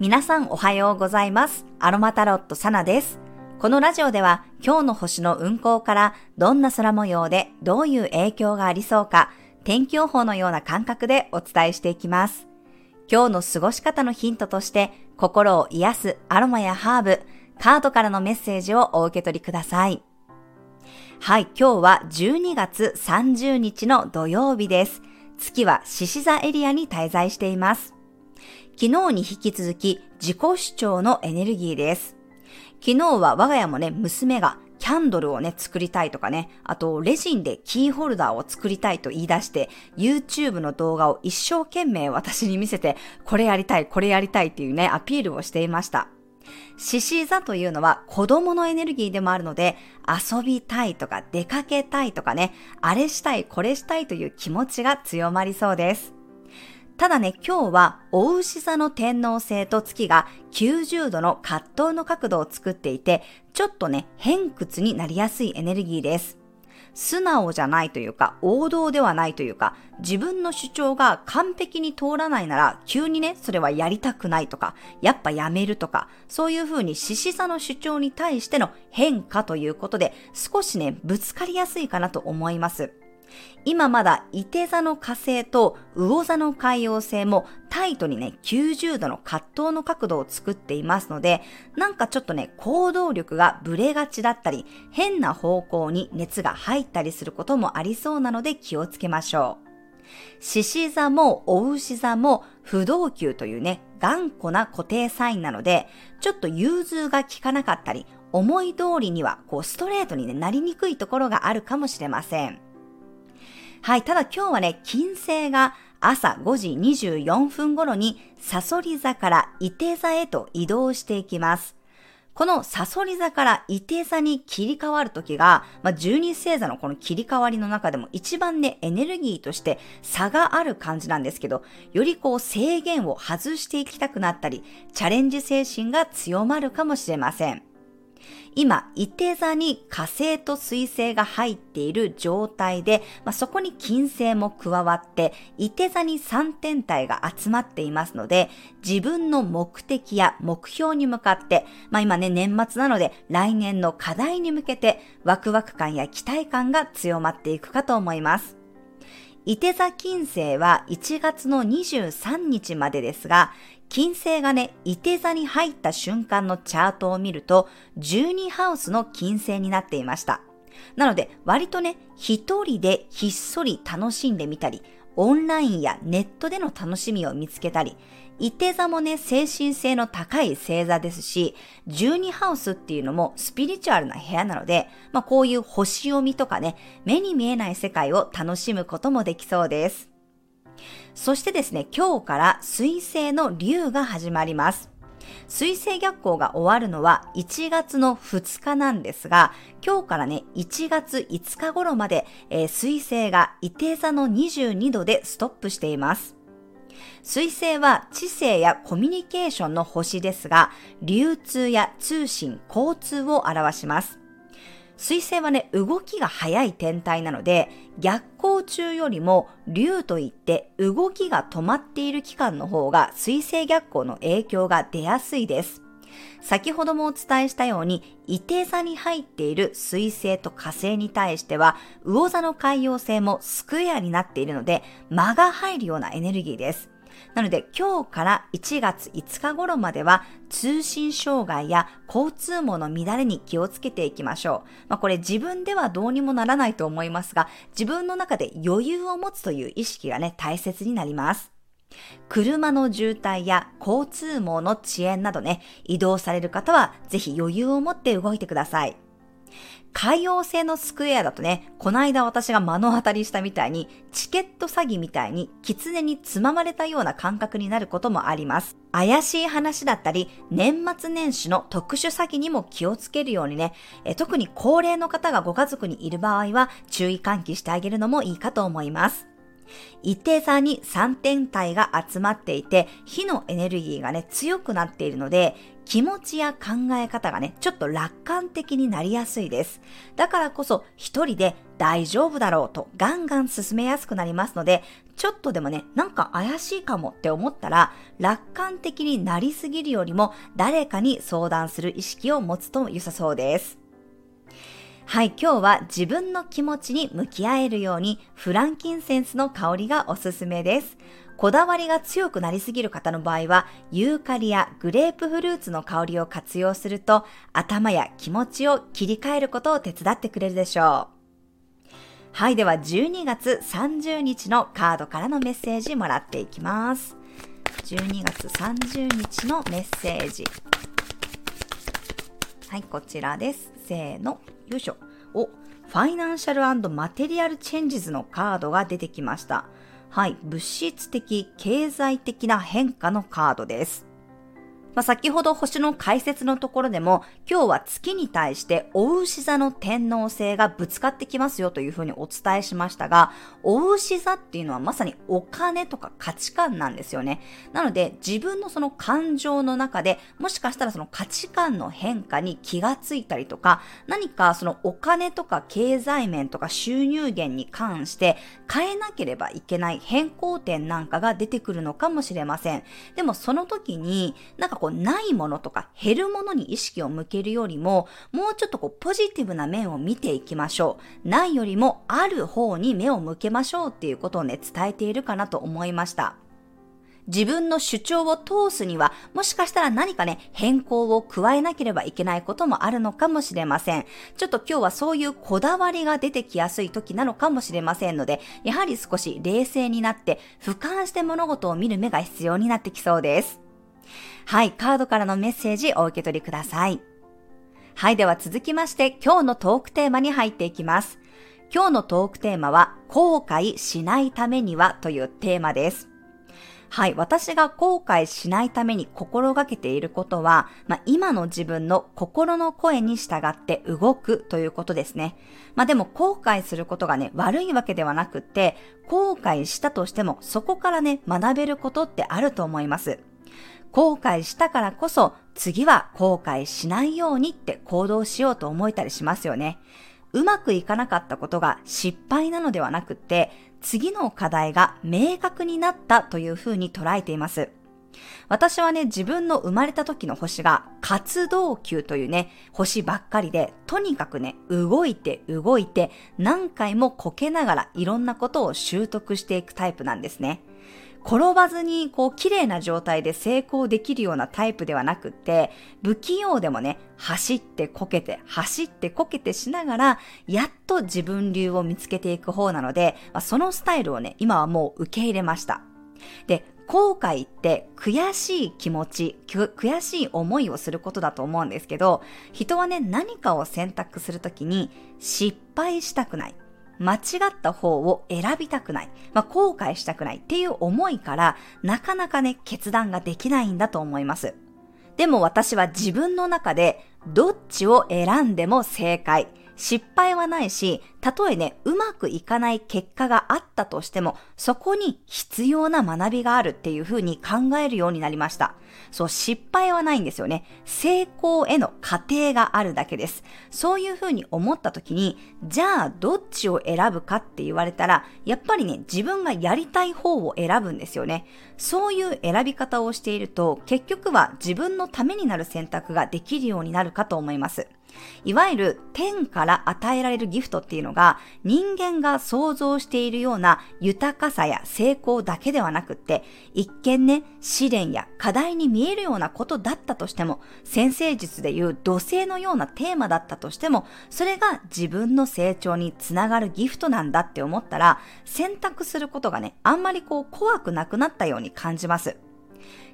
皆さんおはようございます。アロマタロットサナです。このラジオでは今日の星の運行からどんな空模様でどういう影響がありそうか天気予報のような感覚でお伝えしていきます。今日の過ごし方のヒントとして心を癒すアロマやハーブ、カードからのメッセージをお受け取りください。はい、今日は12月30日の土曜日です。月は獅子座エリアに滞在しています。昨日に引き続き自己主張のエネルギーです。昨日は我が家もね、娘がキャンドルをね、作りたいとかね、あと、レジンでキーホルダーを作りたいと言い出して、YouTube の動画を一生懸命私に見せて、これやりたい、これやりたいっていうね、アピールをしていました。獅子座というのは子供のエネルギーでもあるので、遊びたいとか出かけたいとかね、あれしたい、これしたいという気持ちが強まりそうです。ただね、今日は、お牛座の天皇星と月が90度の葛藤の角度を作っていて、ちょっとね、偏屈になりやすいエネルギーです。素直じゃないというか、王道ではないというか、自分の主張が完璧に通らないなら、急にね、それはやりたくないとか、やっぱやめるとか、そういうふうに獅子座の主張に対しての変化ということで、少しね、ぶつかりやすいかなと思います。今まだ伊手座の火星と魚座の海洋星もタイトにね、90度の葛藤の角度を作っていますので、なんかちょっとね、行動力がブレがちだったり、変な方向に熱が入ったりすることもありそうなので気をつけましょう。獅子座もお牛座も不動級というね、頑固な固定サインなので、ちょっと融通が効かなかったり、思い通りにはこうストレートに、ね、なりにくいところがあるかもしれません。はい、ただ今日はね、金星が朝5時24分頃にサソリ座から伊手座へと移動していきます。このサソリ座から伊手座に切り替わるときが、まあ、十二星座のこの切り替わりの中でも一番ね、エネルギーとして差がある感じなんですけど、よりこう制限を外していきたくなったり、チャレンジ精神が強まるかもしれません。今、伊手座に火星と水星が入っている状態で、まあ、そこに金星も加わって、伊手座に3天体が集まっていますので、自分の目的や目標に向かって、まあ、今ね、年末なので、来年の課題に向けて、ワクワク感や期待感が強まっていくかと思います。伊手座金星は1月の23日までですが、金星がね、伊手座に入った瞬間のチャートを見ると、12ハウスの金星になっていました。なので、割とね、一人でひっそり楽しんでみたり、オンラインやネットでの楽しみを見つけたり、伊手座もね、精神性の高い星座ですし、12ハウスっていうのもスピリチュアルな部屋なので、まあこういう星読みとかね、目に見えない世界を楽しむこともできそうです。そしてですね、今日から水星の竜が始まります。水星逆行が終わるのは1月の2日なんですが、今日からね、1月5日頃まで、えー、水星が伊手座の22度でストップしています。水星は知性やコミュニケーションの星ですが、流通や通信、交通を表します。水星はね、動きが速い天体なので、逆行中よりも竜といって動きが止まっている期間の方が水星逆行の影響が出やすいです。先ほどもお伝えしたように、伊手座に入っている水星と火星に対しては、魚座の海洋星もスクエアになっているので、間が入るようなエネルギーです。なので今日から1月5日頃までは通信障害や交通網の乱れに気をつけていきましょう。まあ、これ自分ではどうにもならないと思いますが、自分の中で余裕を持つという意識がね、大切になります。車の渋滞や交通網の遅延などね、移動される方はぜひ余裕を持って動いてください。海洋性のスクエアだとね、この間私が目の当たりしたみたいに、チケット詐欺みたいに狐につままれたような感覚になることもあります。怪しい話だったり、年末年始の特殊詐欺にも気をつけるようにね、え特に高齢の方がご家族にいる場合は注意喚起してあげるのもいいかと思います。一定差に3点体が集まっていて、火のエネルギーがね、強くなっているので、気持ちや考え方がね、ちょっと楽観的になりやすいです。だからこそ、一人で大丈夫だろうとガンガン進めやすくなりますので、ちょっとでもね、なんか怪しいかもって思ったら、楽観的になりすぎるよりも、誰かに相談する意識を持つと良さそうです。はい、今日は自分の気持ちに向き合えるようにフランキンセンスの香りがおすすめです。こだわりが強くなりすぎる方の場合は、ユーカリやグレープフルーツの香りを活用すると、頭や気持ちを切り替えることを手伝ってくれるでしょう。はい、では12月30日のカードからのメッセージもらっていきます。12月30日のメッセージ。はい、こちらです。せーの。よいしょ。お、ファイナンシャルマテリアルチェンジズのカードが出てきました。はい、物質的、経済的な変化のカードです。まあ、先ほど星の解説のところでも、今日は月に対してお牛座の天皇星がぶつかってきますよというふうにお伝えしましたが、お牛座っていうのはまさにお金とか価値観なんですよね。なので自分のその感情の中で、もしかしたらその価値観の変化に気がついたりとか、何かそのお金とか経済面とか収入源に関して変えなければいけない変更点なんかが出てくるのかもしれません。でもその時に、なんかこうないものとか減るものに意識を向けるよりも、もうちょっとこうポジティブな面を見ていきましょう。ないよりもある方に目を向けましょうっていうことをね、伝えているかなと思いました。自分の主張を通すには、もしかしたら何かね、変更を加えなければいけないこともあるのかもしれません。ちょっと今日はそういうこだわりが出てきやすい時なのかもしれませんので、やはり少し冷静になって、俯瞰して物事を見る目が必要になってきそうです。はい、カードからのメッセージお受け取りください。はい、では続きまして今日のトークテーマに入っていきます。今日のトークテーマは後悔しないためにはというテーマです。はい。私が後悔しないために心がけていることは、まあ、今の自分の心の声に従って動くということですね。まあ、でも後悔することがね、悪いわけではなくって、後悔したとしてもそこからね、学べることってあると思います。後悔したからこそ次は後悔しないようにって行動しようと思えたりしますよね。うまくいかなかったことが失敗なのではなくって、次の課題が明確になったというふうに捉えています。私はね、自分の生まれた時の星が活動球というね、星ばっかりで、とにかくね、動いて動いて、何回もこけながらいろんなことを習得していくタイプなんですね。転ばずにこう綺麗な状態で成功できるようなタイプではなくって、不器用でもね、走ってこけて、走ってこけてしながら、やっと自分流を見つけていく方なので、まあ、そのスタイルをね、今はもう受け入れました。で、後悔って悔しい気持ち、悔しい思いをすることだと思うんですけど、人はね、何かを選択するときに失敗したくない。間違った方を選びたくない、まあ、後悔したくないっていう思いから、なかなかね、決断ができないんだと思います。でも私は自分の中で、どっちを選んでも正解。失敗はないし、たとえね、うまくいかない結果があったとしても、そこに必要な学びがあるっていうふうに考えるようになりました。そう、失敗はないんですよね。成功への過程があるだけです。そういうふうに思った時に、じゃあどっちを選ぶかって言われたら、やっぱりね、自分がやりたい方を選ぶんですよね。そういう選び方をしていると、結局は自分のためになる選択ができるようになるかと思います。いわゆる天から与えられるギフトっていうのがが人間が想像しているような豊かさや成功だけではなくって一見ね試練や課題に見えるようなことだったとしても先生術でいう土星のようなテーマだったとしてもそれが自分の成長につながるギフトなんだって思ったら選択することがねあんまりこう怖くなくなったように感じます。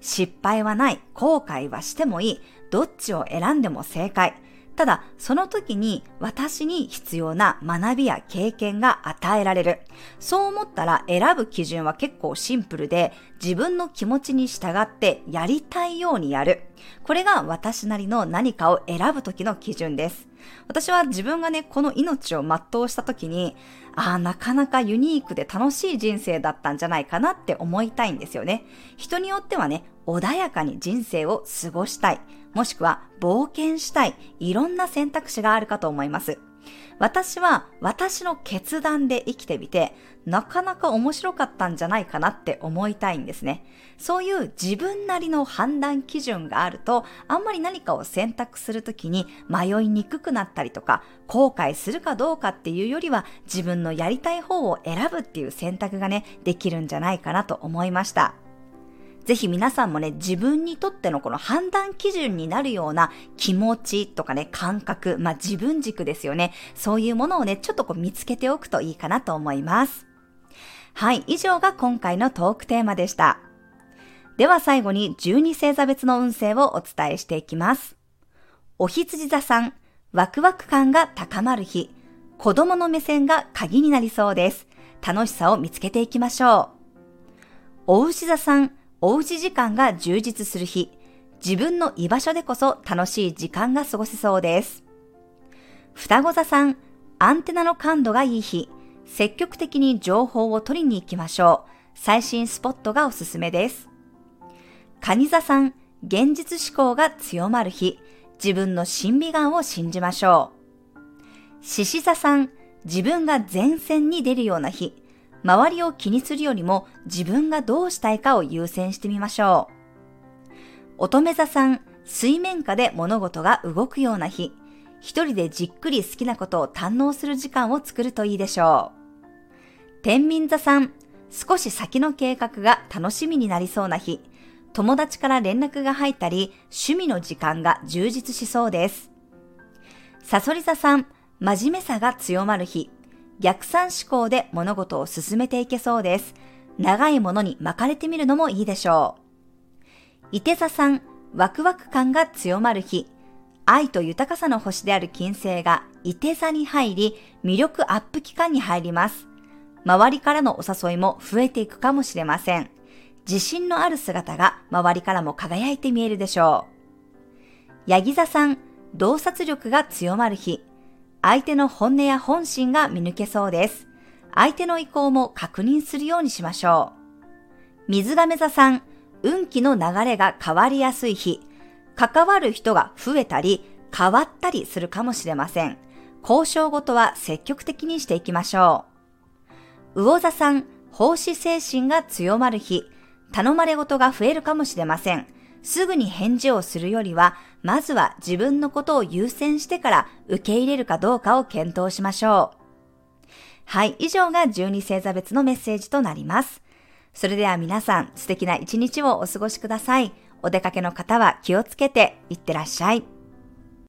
失敗はない、後悔はしてもいい、どっちを選んでも正解。ただ、その時に私に必要な学びや経験が与えられる。そう思ったら選ぶ基準は結構シンプルで、自分の気持ちに従ってやりたいようにやる。これが私なりの何かを選ぶ時の基準です。私は自分がね、この命を全うした時に、ああ、なかなかユニークで楽しい人生だったんじゃないかなって思いたいんですよね。人によってはね、穏やかに人生を過ごしたい。もしくは冒険したい。いろんな選択肢があるかと思います。私は私の決断で生きてみて、なかなか面白かったんじゃないかなって思いたいんですね。そういう自分なりの判断基準があると、あんまり何かを選択するときに迷いにくくなったりとか、後悔するかどうかっていうよりは、自分のやりたい方を選ぶっていう選択がね、できるんじゃないかなと思いました。ぜひ皆さんもね、自分にとってのこの判断基準になるような気持ちとかね、感覚、まあ自分軸ですよね。そういうものをね、ちょっとこう見つけておくといいかなと思います。はい、以上が今回のトークテーマでした。では最後に12星座別の運勢をお伝えしていきます。お羊座さん、ワクワク感が高まる日、子供の目線が鍵になりそうです。楽しさを見つけていきましょう。お牛座さん、おうち時間が充実する日、自分の居場所でこそ楽しい時間が過ごせそうです。双子座さん、アンテナの感度がいい日、積極的に情報を取りに行きましょう。最新スポットがおすすめです。蟹座さん、現実志向が強まる日、自分の審美眼を信じましょう。獅子座さん、自分が前線に出るような日、周りを気にするよりも自分がどうしたいかを優先してみましょう。乙女座さん、水面下で物事が動くような日、一人でじっくり好きなことを堪能する時間を作るといいでしょう。天秤座さん、少し先の計画が楽しみになりそうな日、友達から連絡が入ったり、趣味の時間が充実しそうです。サソリ座さん、真面目さが強まる日、逆算思考で物事を進めていけそうです。長いものに巻かれてみるのもいいでしょう。伊手座さん、ワクワク感が強まる日、愛と豊かさの星である金星が伊手座に入り、魅力アップ期間に入ります。周りからのお誘いも増えていくかもしれません。自信のある姿が周りからも輝いて見えるでしょう。ヤギ座さん、洞察力が強まる日、相手の本音や本心が見抜けそうです。相手の意向も確認するようにしましょう。水亀座さん、運気の流れが変わりやすい日、関わる人が増えたり、変わったりするかもしれません。交渉ごとは積極的にしていきましょう。魚座さん、奉仕精神が強まる日、頼まれ事が増えるかもしれません。すぐに返事をするよりは、まずは自分のことを優先してから受け入れるかどうかを検討しましょう。はい、以上が12星座別のメッセージとなります。それでは皆さん素敵な一日をお過ごしください。お出かけの方は気をつけていってらっしゃい。